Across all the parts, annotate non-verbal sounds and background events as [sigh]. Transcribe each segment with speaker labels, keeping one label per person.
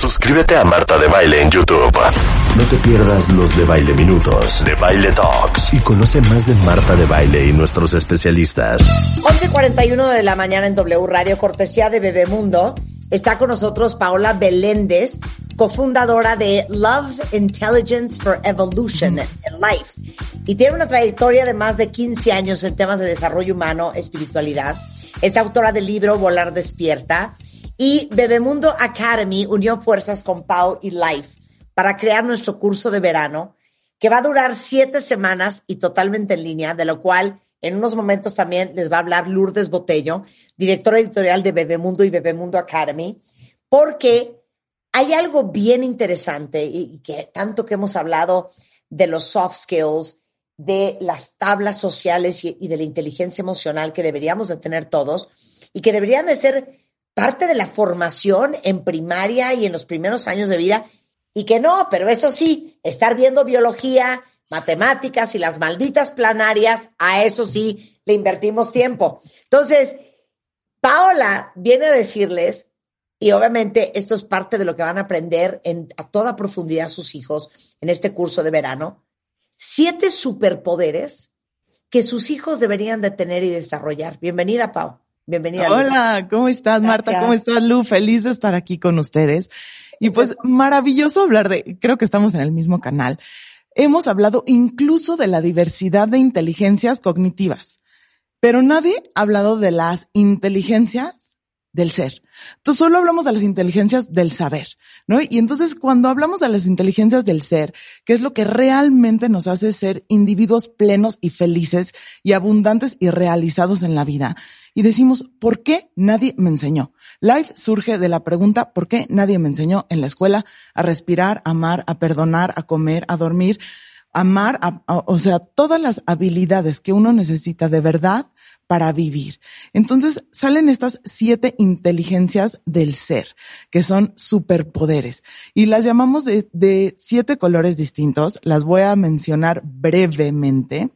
Speaker 1: Suscríbete a Marta de Baile en YouTube. No te pierdas los de Baile Minutos, de Baile Talks y conoce más de Marta de Baile y nuestros especialistas.
Speaker 2: 11.41 de la mañana en W Radio, cortesía de Bebemundo. Está con nosotros Paola Beléndez, cofundadora de Love Intelligence for Evolution in Life. Y tiene una trayectoria de más de 15 años en temas de desarrollo humano, espiritualidad. Es autora del libro Volar Despierta. Y Bebemundo Academy unió fuerzas con Pau y Life para crear nuestro curso de verano, que va a durar siete semanas y totalmente en línea, de lo cual en unos momentos también les va a hablar Lourdes Botello, directora editorial de Bebemundo y Bebemundo Academy, porque hay algo bien interesante y que tanto que hemos hablado de los soft skills, de las tablas sociales y, de la inteligencia emocional que deberíamos de tener todos y que deberían de ser parte de la formación en primaria y en los primeros años de vida y que no, pero eso sí, estar viendo biología, matemáticas y las malditas planarias, a eso sí le invertimos tiempo. Entonces, Paola viene a decirles, y obviamente esto es parte de lo que van a aprender en, a toda profundidad sus hijos en este curso de verano, siete superpoderes que sus hijos deberían de tener y desarrollar. Bienvenida, Pau. Bienvenida.
Speaker 3: Hola, ¿cómo estás, Marta? ¿Cómo estás, Lu? Feliz de estar aquí con ustedes. Y pues maravilloso hablar de, creo que estamos en el mismo canal. Hemos hablado incluso de la diversidad de inteligencias cognitivas, pero nadie ha hablado de las inteligencias del ser. Entonces solo hablamos de las inteligencias del saber, ¿no? Y entonces cuando hablamos de las inteligencias del ser, que es lo que realmente nos hace ser individuos plenos y felices y abundantes y realizados en la vida, y decimos, ¿por qué nadie me enseñó? Life surge de la pregunta, ¿por qué nadie me enseñó en la escuela a respirar, a amar, a perdonar, a comer, a dormir? amar, o sea, todas las habilidades que uno necesita de verdad para vivir. Entonces salen estas siete inteligencias del ser, que son superpoderes, y las llamamos de, siete colores distintos. Las voy a mencionar brevemente.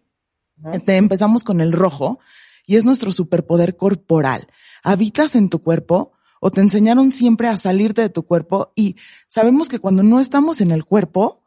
Speaker 3: Este, empezamos con el rojo, y es nuestro superpoder corporal. Habitas en tu cuerpo, o te enseñaron siempre a salirte de tu cuerpo y sabemos que cuando no estamos en el cuerpo,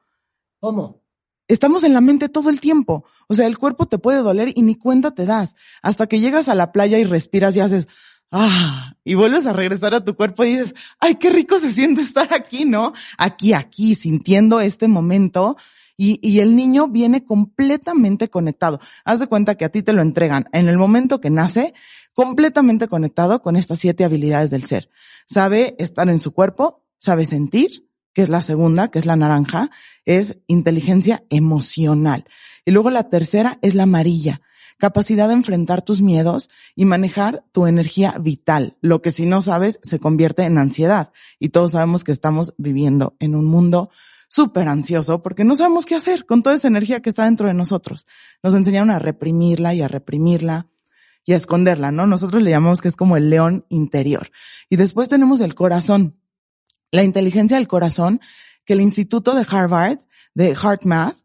Speaker 2: ¿cómo?
Speaker 3: Estamos en la mente todo el tiempo. O sea, el cuerpo te puede doler y ni cuenta te das. Hasta que llegas a la playa y respiras y haces, ah, y vuelves a regresar a tu cuerpo y dices, ay, qué rico se siente estar aquí, ¿no? Aquí, aquí, sintiendo este momento. Y, y el niño viene completamente conectado. Haz de cuenta que a ti te lo entregan en el momento que nace, completamente conectado con estas siete habilidades del ser. Sabe estar en su cuerpo, sabe sentir, que es la segunda, que es la naranja, es inteligencia emocional. Y luego la tercera es la amarilla, capacidad de enfrentar tus miedos y manejar tu energía vital, lo que si no sabes se convierte en ansiedad. Y todos sabemos que estamos viviendo en un mundo súper ansioso porque no sabemos qué hacer con toda esa energía que está dentro de nosotros. Nos enseñaron a reprimirla y a reprimirla y a esconderla, ¿no? Nosotros le llamamos que es como el león interior. Y después tenemos el corazón, la inteligencia del corazón, que el Instituto de Harvard, de HeartMath,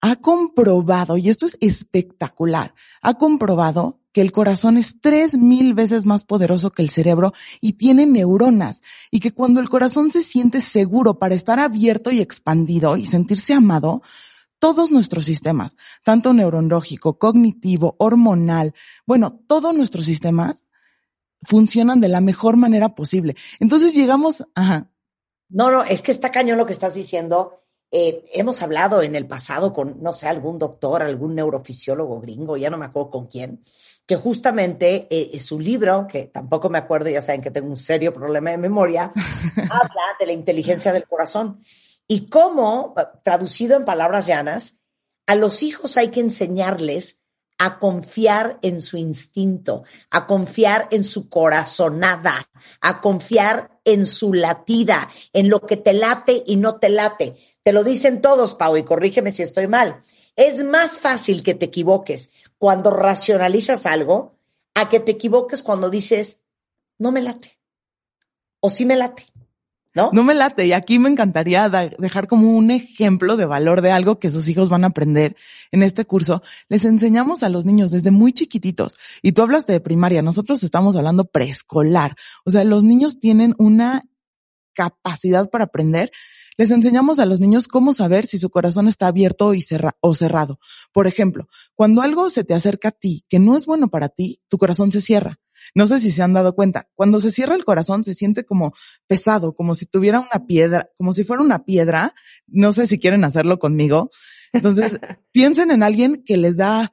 Speaker 3: ha comprobado, y esto es espectacular, ha comprobado que el corazón es tres mil veces más poderoso que el cerebro y tiene neuronas y que cuando el corazón se siente seguro para estar abierto y expandido y sentirse amado, todos nuestros sistemas, tanto neurológico, cognitivo, hormonal, bueno, todos nuestros sistemas funcionan de la mejor manera posible. Entonces llegamos, ajá,
Speaker 2: no, no, es que está cañón lo que estás diciendo. Eh, hemos hablado en el pasado con, no sé, algún doctor, algún neurofisiólogo gringo, ya no me acuerdo con quién, que justamente eh, su libro, que tampoco me acuerdo, ya saben que tengo un serio problema de memoria, [laughs] habla de la inteligencia del corazón y cómo, traducido en palabras llanas, a los hijos hay que enseñarles a confiar en su instinto, a confiar en su corazonada, a confiar en su latida, en lo que te late y no te late. Te lo dicen todos, Pau, y corrígeme si estoy mal. Es más fácil que te equivoques cuando racionalizas algo a que te equivoques cuando dices, no me late. O sí me late. ¿No?
Speaker 3: No me late. Y aquí me encantaría dejar como un ejemplo de valor de algo que sus hijos van a aprender en este curso. Les enseñamos a los niños desde muy chiquititos. Y tú hablas de primaria. Nosotros estamos hablando preescolar. O sea, los niños tienen una capacidad para aprender, les enseñamos a los niños cómo saber si su corazón está abierto y o cerrado. Por ejemplo, cuando algo se te acerca a ti que no es bueno para ti, tu corazón se cierra. No sé si se han dado cuenta. Cuando se cierra el corazón se siente como pesado, como si tuviera una piedra, como si fuera una piedra. No sé si quieren hacerlo conmigo. Entonces, [laughs] piensen en alguien que les da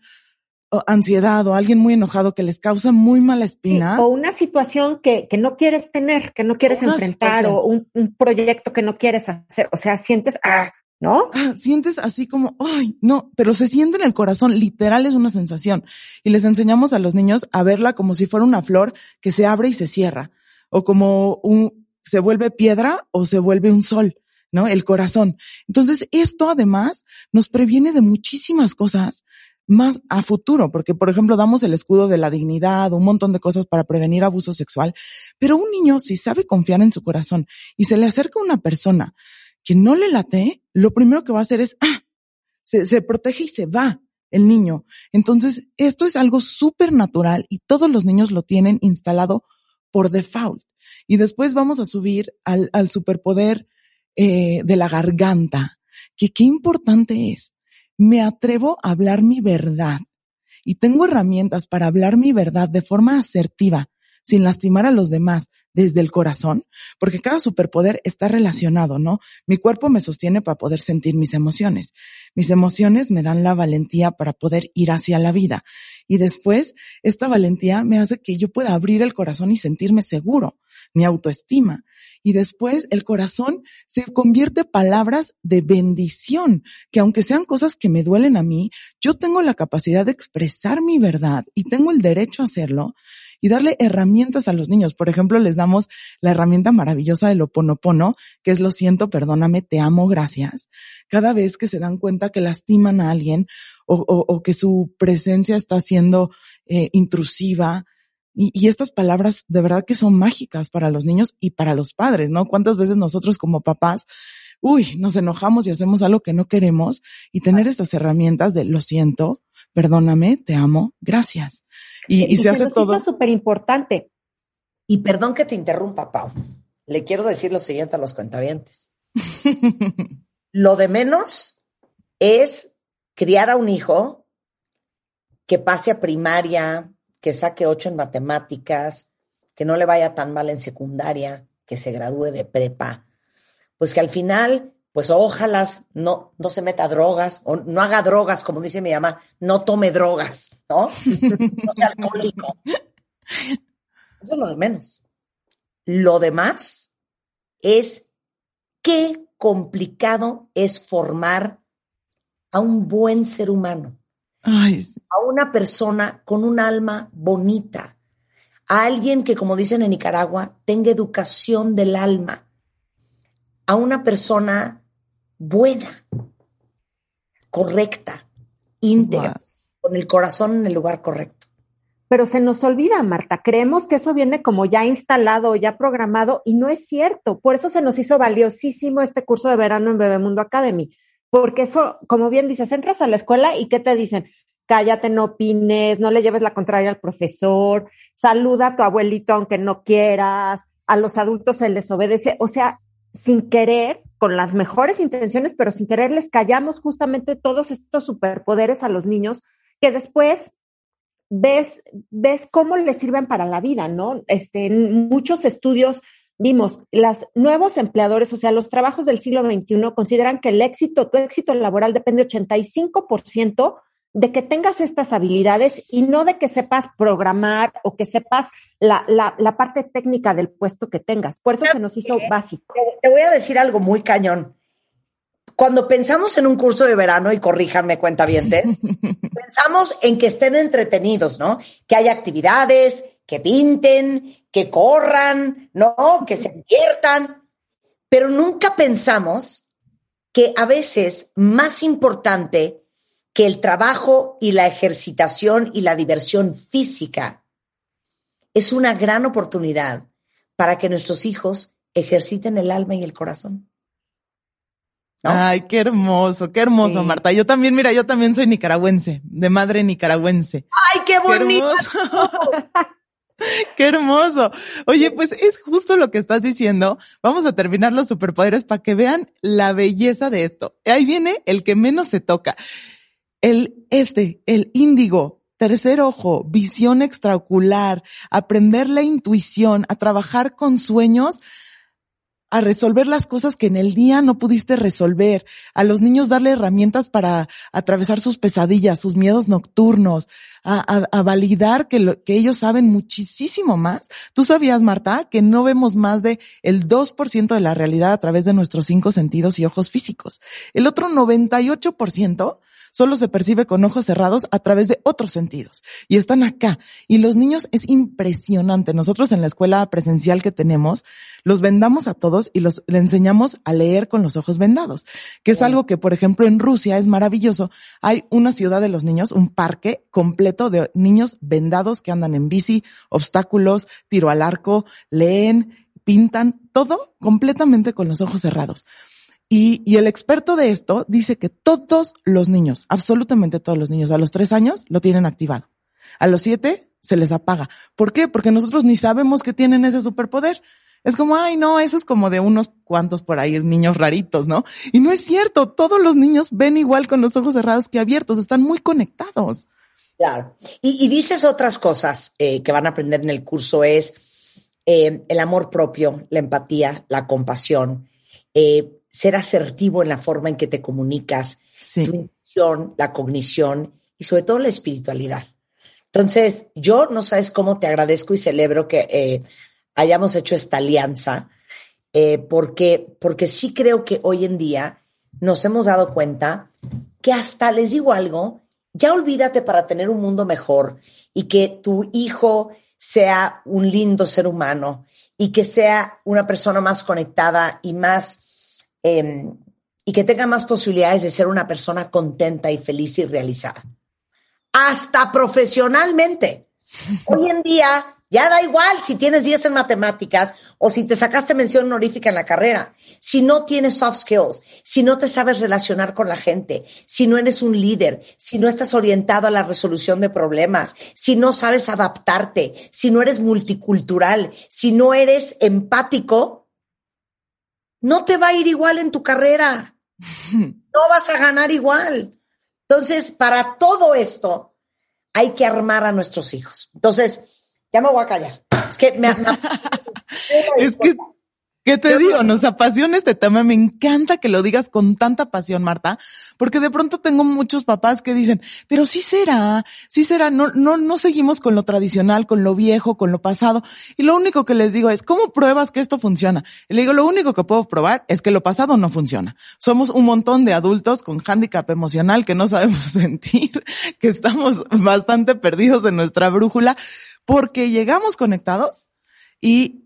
Speaker 3: ansiedad o alguien muy enojado que les causa muy mala espina.
Speaker 4: o una situación que, que no quieres tener, que no quieres enfrentar o un, un, proyecto que no quieres hacer. O sea, sientes, ah, ¿no?
Speaker 3: Ah, sientes así como, ay, no, pero se siente en el corazón, literal es una sensación. Y les enseñamos a los niños a verla como si fuera una flor que se abre y se cierra, o como un, se vuelve piedra o se vuelve un sol. ¿no? El corazón. Entonces, esto además nos previene de muchísimas cosas más a futuro, porque por ejemplo damos el escudo de la dignidad, un montón de cosas para prevenir abuso sexual, pero un niño si sabe confiar en su corazón y se le acerca una persona que no le late, lo primero que va a hacer es, ah, se, se protege y se va el niño. Entonces, esto es algo súper natural y todos los niños lo tienen instalado por default. Y después vamos a subir al, al superpoder eh, de la garganta, que qué importante es me atrevo a hablar mi verdad y tengo herramientas para hablar mi verdad de forma asertiva, sin lastimar a los demás desde el corazón, porque cada superpoder está relacionado, ¿no? Mi cuerpo me sostiene para poder sentir mis emociones. Mis emociones me dan la valentía para poder ir hacia la vida. Y después, esta valentía me hace que yo pueda abrir el corazón y sentirme seguro, mi autoestima. Y después el corazón se convierte palabras de bendición, que aunque sean cosas que me duelen a mí, yo tengo la capacidad de expresar mi verdad y tengo el derecho a hacerlo y darle herramientas a los niños. Por ejemplo, les damos la herramienta maravillosa del oponopono, que es lo siento, perdóname, te amo, gracias. Cada vez que se dan cuenta que lastiman a alguien o, o, que su presencia está siendo eh, intrusiva, y, y, estas palabras de verdad que son mágicas para los niños y para los padres, ¿no? ¿Cuántas veces nosotros como papás, uy, nos enojamos y hacemos algo que no queremos y tener estas herramientas de lo siento, perdóname, te amo, gracias.
Speaker 4: Y, se, hace todo. Es súper importante.
Speaker 2: Y perdón que te interrumpa, Pau. Le quiero decir lo siguiente a los cuentavientes. [laughs] lo de menos es criar a un hijo que pase a primaria, que saque ocho en matemáticas, que no le vaya tan mal en secundaria, que se gradúe de prepa. Pues que al final pues ojalá no, no se meta drogas o no haga drogas, como dice mi mamá, no tome drogas, ¿no? [laughs] no sea alcohólico. Eso es lo de menos. Lo demás es qué complicado es formar a un buen ser humano, a una persona con un alma bonita, a alguien que, como dicen en Nicaragua, tenga educación del alma, a una persona buena, correcta, íntegra, con el corazón en el lugar correcto.
Speaker 4: Pero se nos olvida, Marta, creemos que eso viene como ya instalado, ya programado, y no es cierto. Por eso se nos hizo valiosísimo este curso de verano en Bebemundo Academy, porque eso, como bien dices, entras a la escuela y ¿qué te dicen? Cállate, no opines, no le lleves la contraria al profesor, saluda a tu abuelito aunque no quieras, a los adultos se les obedece. O sea, sin querer, con las mejores intenciones, pero sin querer les callamos justamente todos estos superpoderes a los niños que después ves, ves cómo les sirven para la vida, ¿no? Este, en muchos estudios vimos, los nuevos empleadores, o sea, los trabajos del siglo XXI consideran que el éxito, tu éxito laboral depende 85% de que tengas estas habilidades y no de que sepas programar o que sepas la, la, la parte técnica del puesto que tengas. Por eso se nos hizo básico.
Speaker 2: Te voy a decir algo muy cañón. Cuando pensamos en un curso de verano, y corríjanme cuenta bien, [laughs] pensamos en que estén entretenidos, ¿no? Que haya actividades, que pinten, que corran, ¿no? Que se diviertan. Pero nunca pensamos que a veces más importante que el trabajo y la ejercitación y la diversión física es una gran oportunidad para que nuestros hijos ejerciten el alma y el corazón.
Speaker 3: Ay, qué hermoso, qué hermoso, Marta. Yo también, mira, yo también soy nicaragüense, de madre nicaragüense.
Speaker 2: Ay, qué bonito. [laughs] [laughs]
Speaker 3: Qué hermoso. Oye, pues es justo lo que estás diciendo. Vamos a terminar los superpoderes para que vean la belleza de esto. Ahí viene el que menos se toca. El este, el índigo, tercer ojo, visión extraocular, aprender la intuición, a trabajar con sueños a resolver las cosas que en el día no pudiste resolver, a los niños darle herramientas para atravesar sus pesadillas, sus miedos nocturnos, a, validar que, que ellos saben muchísimo más. Tú sabías, Marta, que no vemos más de el 2% de la realidad a través de nuestros cinco sentidos y ojos físicos. El otro 98% solo se percibe con ojos cerrados a través de otros sentidos. Y están acá. Y los niños es impresionante. Nosotros en la escuela presencial que tenemos, los vendamos a todos y los le enseñamos a leer con los ojos vendados, que es algo que, por ejemplo, en Rusia es maravilloso. Hay una ciudad de los niños, un parque completo de niños vendados que andan en bici, obstáculos, tiro al arco, leen, pintan, todo completamente con los ojos cerrados. Y, y, el experto de esto dice que todos los niños, absolutamente todos los niños a los tres años lo tienen activado. A los siete se les apaga. ¿Por qué? Porque nosotros ni sabemos que tienen ese superpoder. Es como, ay, no, eso es como de unos cuantos por ahí, niños raritos, ¿no? Y no es cierto, todos los niños ven igual con los ojos cerrados que abiertos, están muy conectados.
Speaker 2: Claro. Y, dices otras cosas eh, que van a aprender en el curso, es eh, el amor propio, la empatía, la compasión. Eh, ser asertivo en la forma en que te comunicas, tu intuición, la cognición y sobre todo la espiritualidad. Entonces, yo no sabes cómo te agradezco y celebro que eh, hayamos hecho esta alianza, eh, porque, porque sí creo que hoy en día nos hemos dado cuenta que hasta les digo algo, ya olvídate para tener un mundo mejor y que tu hijo sea un lindo ser humano y que sea una persona más conectada y más Em, y que tenga más posibilidades de ser una persona contenta y feliz y realizada. Hasta profesionalmente. [laughs] Hoy en día ya da igual si tienes 10 en matemáticas o si te sacaste mención honorífica en la carrera. Si no tienes soft skills, si no te sabes relacionar con la gente, si no eres un líder, si no estás orientado a la resolución de problemas, si no sabes adaptarte, si no eres multicultural, si no eres empático, no te va a ir igual en tu carrera. [laughs] No vas a ganar igual. Entonces, para todo esto, hay que armar a nuestros hijos. Entonces, ya me voy a callar. Es que me, [laughs]
Speaker 3: es que ¿Qué te digo? Nos apasiona este tema. Me encanta que lo digas con tanta pasión, Marta, porque de pronto tengo muchos papás que dicen, pero sí será, sí será, no, no, no seguimos con lo tradicional, con lo viejo, con lo pasado. Y lo único que les digo es, ¿cómo pruebas que esto funciona? Y le digo, lo único que puedo probar es que lo pasado no funciona. Somos un montón de adultos con hándicap emocional que no sabemos [laughs] sentir, que estamos bastante perdidos en nuestra brújula, porque llegamos conectados y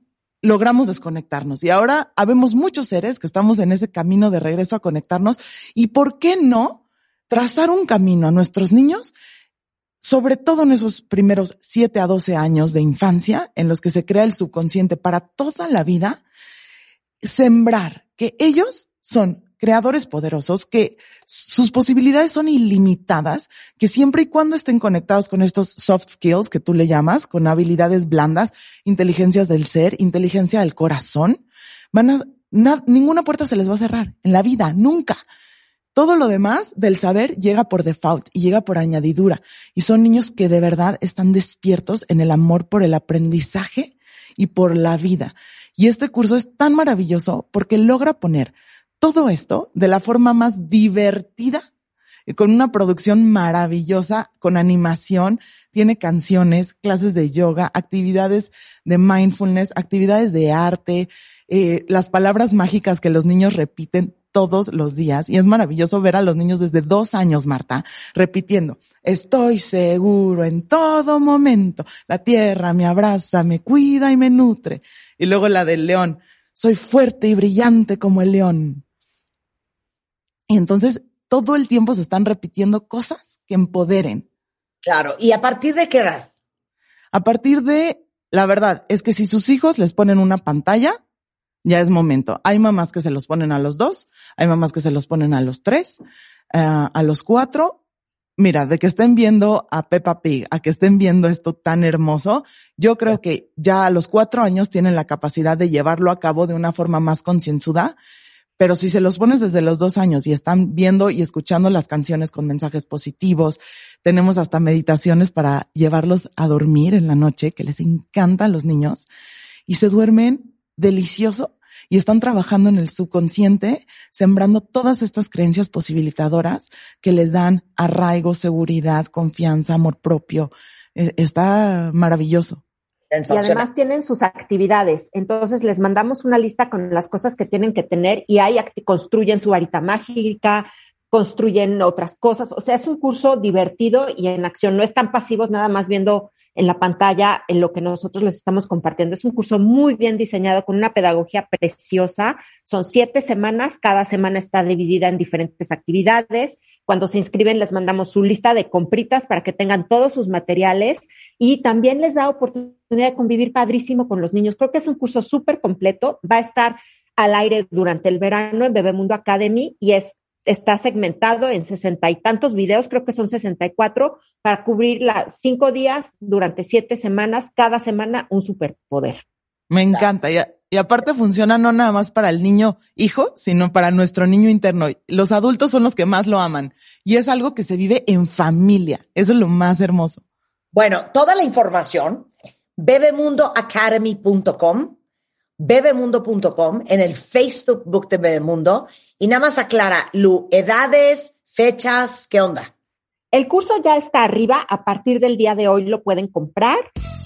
Speaker 3: logramos desconectarnos. Y ahora habemos muchos seres que estamos en ese camino de regreso a conectarnos. ¿Y por qué no trazar un camino a nuestros niños? Sobre todo en esos primeros 7 a 12 años de infancia, en los que se crea el subconsciente para toda la vida, sembrar que ellos son creadores poderosos, que sus posibilidades son ilimitadas, que siempre y cuando estén conectados con estos soft skills que tú le llamas, con habilidades blandas, inteligencias del ser, inteligencia del corazón, van a, ninguna puerta se les va a cerrar en la vida, nunca. Todo lo demás del saber llega por default y llega por añadidura. Y son niños que de verdad están despiertos en el amor por el aprendizaje y por la vida. Y este curso es tan maravilloso porque logra poner todo esto de la forma más divertida, con una producción maravillosa, con animación, tiene canciones, clases de yoga, actividades de mindfulness, actividades de arte, eh, las palabras mágicas que los niños repiten todos los días. Y es maravilloso ver a los niños desde dos años, Marta, repitiendo, estoy seguro en todo momento, la tierra me abraza, me cuida y me nutre. Y luego la del león, soy fuerte y brillante como el león. Y entonces todo el tiempo se están repitiendo cosas que empoderen.
Speaker 2: Claro, ¿y a partir de qué edad?
Speaker 3: A partir de, la verdad, es que si sus hijos les ponen una pantalla, ya es momento. Hay mamás que se los ponen a los dos, hay mamás que se los ponen a los tres, eh, a los cuatro, mira, de que estén viendo a Peppa Pig, a que estén viendo esto tan hermoso, yo creo que ya a los cuatro años tienen la capacidad de llevarlo a cabo de una forma más concienzuda. Pero si se los pones desde los dos años y están viendo y escuchando las canciones con mensajes positivos, tenemos hasta meditaciones para llevarlos a dormir en la noche, que les encantan los niños, y se duermen delicioso y están trabajando en el subconsciente, sembrando todas estas creencias posibilitadoras que les dan arraigo, seguridad, confianza, amor propio. E, está maravilloso.
Speaker 4: Y además tienen sus actividades. Entonces les mandamos una lista con las cosas que tienen que tener y ahí construyen su varita mágica, construyen otras cosas. O sea, es un curso divertido y en acción. No están pasivos nada más viendo en la pantalla en lo que nosotros les estamos compartiendo. Es un curso muy bien diseñado con una pedagogía preciosa. Son siete semanas, cada semana está dividida en diferentes actividades. Cuando se inscriben les mandamos su lista de compritas para que tengan todos sus materiales y también les da oportunidad de convivir padrísimo con los niños. Creo que es un curso súper completo. Va a estar al aire durante el verano en Bebemundo Academy y es está segmentado en sesenta y tantos videos, creo que son sesenta y cuatro, para cubrir las cinco días durante siete semanas, cada semana un superpoder.
Speaker 3: Me encanta. Y, y, aparte funciona no nada más para el niño hijo, sino para nuestro niño interno. Los adultos son los que más lo aman. Y es algo que se vive en familia. Eso es lo más hermoso.
Speaker 2: Bueno, toda la información, bebemundoacademy.com bebemundo.com, en el Facebook de Bebemundo. Y nada más aclara, Lu, edades, fechas, ¿qué onda?
Speaker 4: El curso ya está arriba, a partir del día de hoy lo pueden comprar.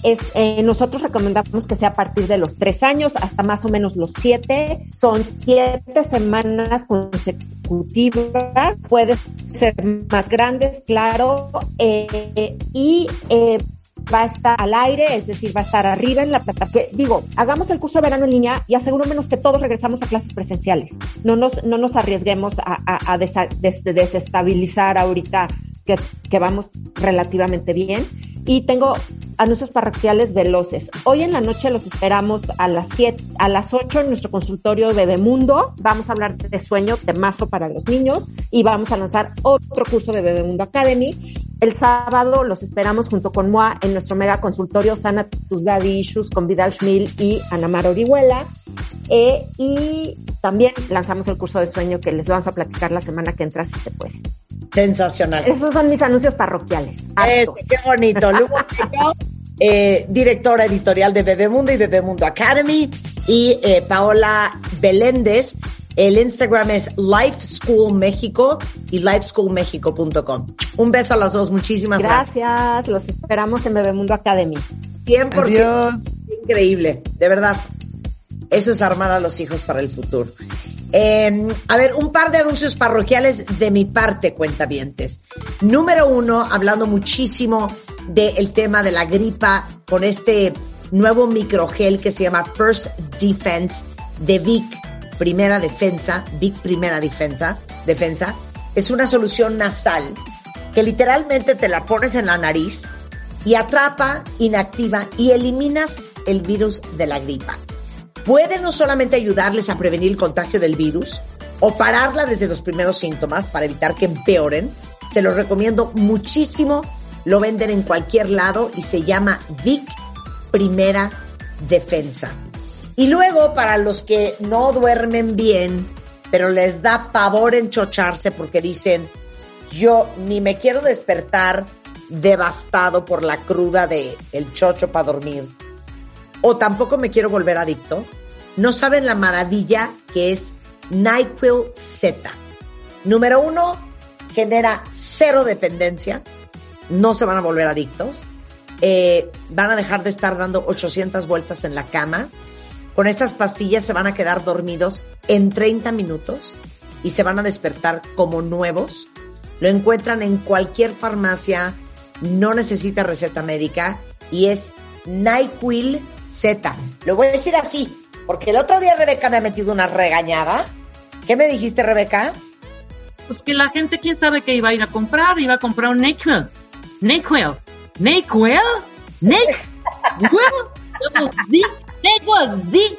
Speaker 4: Es, eh, nosotros recomendamos que sea a partir de los tres años hasta más o menos los siete. Son siete semanas consecutivas, puede ser más grandes, claro. Eh, y eh, va a estar al aire, es decir, va a estar arriba en la plataforma. Digo, hagamos el curso de verano en línea y asegurémonos que todos regresamos a clases presenciales. No nos, no nos arriesguemos a, a, a desestabilizar ahorita que, vamos relativamente bien. Y tengo anuncios parroquiales veloces. Hoy en la noche los esperamos a las 7, a las 8 en nuestro consultorio de Bebemundo. Vamos a hablar de sueño, temazo para los niños y vamos a lanzar otro curso de Bebemundo Academy. El sábado los esperamos junto con MOA en nuestro mega consultorio Sana Tus Daddy Issues con Vidal Schmil y Anamar Orihuela. Eh, y también lanzamos el curso de sueño que les vamos a platicar la semana que entra si se puede.
Speaker 2: Sensacional.
Speaker 4: Esos son mis anuncios parroquiales.
Speaker 2: qué bonito. [laughs] Lugo eh, directora editorial de Bebemundo y Bebemundo Academy. Y eh, Paola Beléndez. El Instagram es Life School México y lifeschoolmexico.com. Un beso a las dos. Muchísimas gracias.
Speaker 4: Gracias. Los esperamos en Bebemundo Academy.
Speaker 2: 100%. Adiós. Increíble. De verdad. Eso es armar a los hijos para el futuro. Eh, a ver, un par de anuncios parroquiales de mi parte, cuentavientes. Número uno, hablando muchísimo del tema de la gripa con este nuevo microgel que se llama First Defense de Vic Primera Defensa, Vic Primera Defensa, Defensa. Es una solución nasal que literalmente te la pones en la nariz y atrapa, inactiva y eliminas el virus de la gripa puede no solamente ayudarles a prevenir el contagio del virus o pararla desde los primeros síntomas para evitar que empeoren, se los recomiendo muchísimo. Lo venden en cualquier lado y se llama Vic Primera Defensa. Y luego, para los que no duermen bien, pero les da pavor enchocharse porque dicen, yo ni me quiero despertar devastado por la cruda de el chocho para dormir o tampoco me quiero volver adicto, no saben la maravilla que es NyQuil Z. Número uno, genera cero dependencia, no se van a volver adictos, eh, van a dejar de estar dando 800 vueltas en la cama. Con estas pastillas se van a quedar dormidos en 30 minutos y se van a despertar como nuevos. Lo encuentran en cualquier farmacia, no necesita receta médica y es NyQuil Z. Lo voy a decir así, porque el otro día Rebeca me ha metido una regañada. ¿Qué me dijiste, Rebeca?
Speaker 5: Pues que la gente, quién sabe qué iba a ir a comprar, iba a comprar un NyQuil. NyQuil. NyQuil. NyQuil. NyQuil.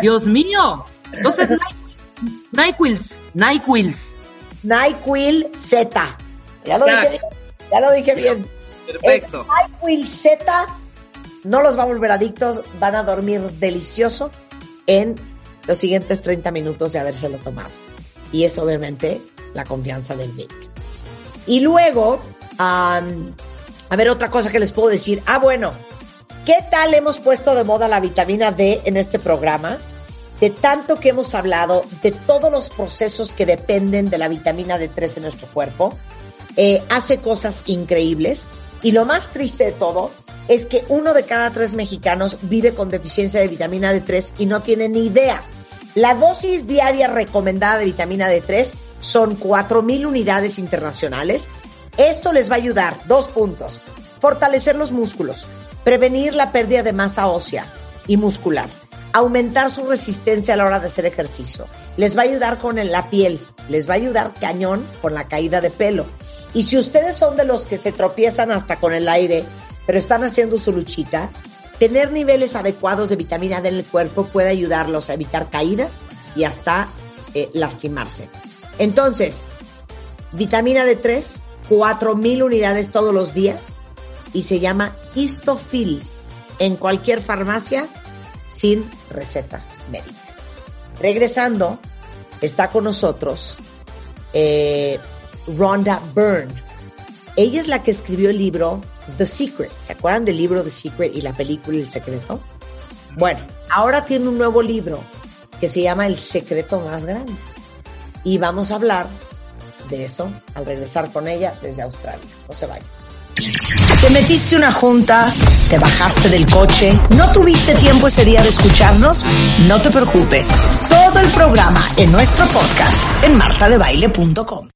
Speaker 5: Dios mío. Entonces, NyQuils. NyQuils.
Speaker 2: NyQuil Z. Ya lo dije. Ya lo dije bien.
Speaker 5: Perfecto.
Speaker 2: Will Z no los va a volver adictos, van a dormir delicioso en los siguientes 30 minutos de habérselo tomado. Y es obviamente la confianza del zinc. Y luego, a ver, otra cosa que les puedo decir. Ah, bueno, ¿qué tal hemos puesto de moda la vitamina D en este programa? De tanto que hemos hablado de todos los procesos que dependen de la vitamina D3 en nuestro cuerpo, eh, hace cosas increíbles. Y lo más triste de todo es que uno de cada tres mexicanos vive con deficiencia de vitamina D3 y no tiene ni idea. La dosis diaria recomendada de vitamina D3 son 4.000 unidades internacionales. Esto les va a ayudar, dos puntos, fortalecer los músculos, prevenir la pérdida de masa ósea y muscular, aumentar su resistencia a la hora de hacer ejercicio, les va a ayudar con la piel, les va a ayudar cañón con la caída de pelo. Y si ustedes son de los que se tropiezan hasta con el aire, pero están haciendo su luchita, tener niveles adecuados de vitamina D en el cuerpo puede ayudarlos a evitar caídas y hasta eh, lastimarse. Entonces, vitamina D3, 4000 unidades todos los días y se llama Histofil en cualquier farmacia sin receta médica. Regresando, está con nosotros eh, Rhonda Byrne. Ella es la que escribió el libro The Secret. ¿Se acuerdan del libro The Secret y la película El Secreto? Bueno, ahora tiene un nuevo libro que se llama El Secreto Más Grande. Y vamos a hablar de eso al regresar con ella desde Australia. No se vayan. Te metiste una junta, te bajaste del coche, no tuviste tiempo ese día de escucharnos, no te preocupes. Todo el programa en nuestro podcast en martadebaile.com.